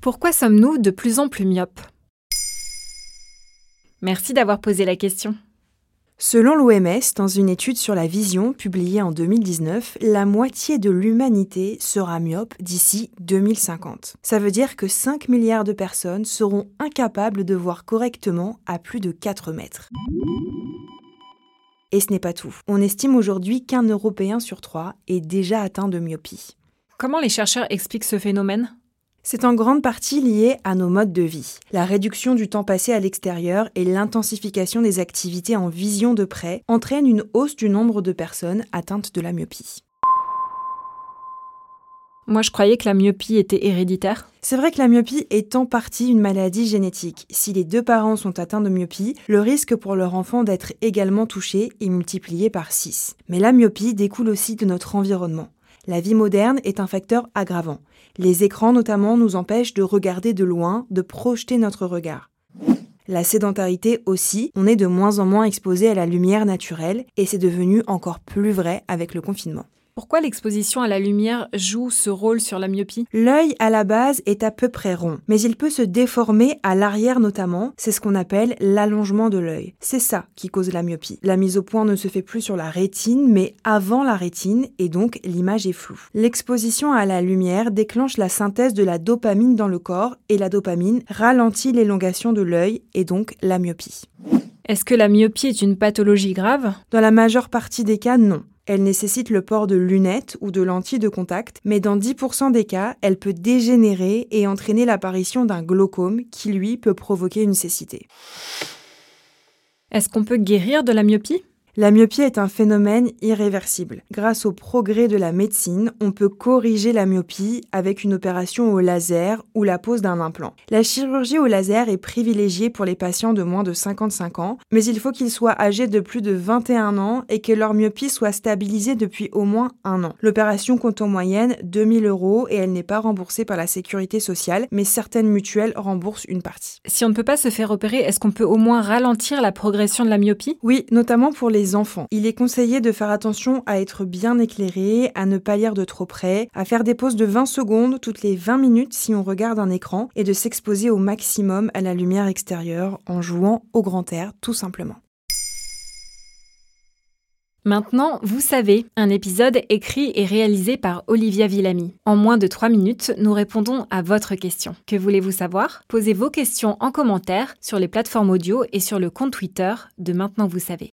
Pourquoi sommes-nous de plus en plus myopes? Merci d'avoir posé la question. Selon l'OMS, dans une étude sur la vision publiée en 2019, la moitié de l'humanité sera myope d'ici 2050. Ça veut dire que 5 milliards de personnes seront incapables de voir correctement à plus de 4 mètres. Et ce n'est pas tout. On estime aujourd'hui qu'un Européen sur trois est déjà atteint de myopie. Comment les chercheurs expliquent ce phénomène? C'est en grande partie lié à nos modes de vie. La réduction du temps passé à l'extérieur et l'intensification des activités en vision de près entraînent une hausse du nombre de personnes atteintes de la myopie. Moi, je croyais que la myopie était héréditaire. C'est vrai que la myopie est en partie une maladie génétique. Si les deux parents sont atteints de myopie, le risque pour leur enfant d'être également touché est multiplié par 6. Mais la myopie découle aussi de notre environnement. La vie moderne est un facteur aggravant. Les écrans notamment nous empêchent de regarder de loin, de projeter notre regard. La sédentarité aussi, on est de moins en moins exposé à la lumière naturelle et c'est devenu encore plus vrai avec le confinement. Pourquoi l'exposition à la lumière joue ce rôle sur la myopie? L'œil à la base est à peu près rond, mais il peut se déformer à l'arrière notamment, c'est ce qu'on appelle l'allongement de l'œil. C'est ça qui cause la myopie. La mise au point ne se fait plus sur la rétine, mais avant la rétine, et donc l'image est floue. L'exposition à la lumière déclenche la synthèse de la dopamine dans le corps, et la dopamine ralentit l'élongation de l'œil, et donc la myopie. Est-ce que la myopie est une pathologie grave? Dans la majeure partie des cas, non. Elle nécessite le port de lunettes ou de lentilles de contact, mais dans 10% des cas, elle peut dégénérer et entraîner l'apparition d'un glaucome qui, lui, peut provoquer une cécité. Est-ce qu'on peut guérir de la myopie? La myopie est un phénomène irréversible. Grâce au progrès de la médecine, on peut corriger la myopie avec une opération au laser ou la pose d'un implant. La chirurgie au laser est privilégiée pour les patients de moins de 55 ans, mais il faut qu'ils soient âgés de plus de 21 ans et que leur myopie soit stabilisée depuis au moins un an. L'opération compte en moyenne 2000 euros et elle n'est pas remboursée par la sécurité sociale, mais certaines mutuelles remboursent une partie. Si on ne peut pas se faire opérer, est-ce qu'on peut au moins ralentir la progression de la myopie? Oui, notamment pour les enfants. Il est conseillé de faire attention à être bien éclairé, à ne pas lire de trop près, à faire des pauses de 20 secondes toutes les 20 minutes si on regarde un écran et de s'exposer au maximum à la lumière extérieure en jouant au grand air tout simplement. Maintenant, vous savez, un épisode écrit et réalisé par Olivia Villamy. En moins de 3 minutes, nous répondons à votre question. Que voulez-vous savoir? Posez vos questions en commentaire sur les plateformes audio et sur le compte Twitter de Maintenant vous savez.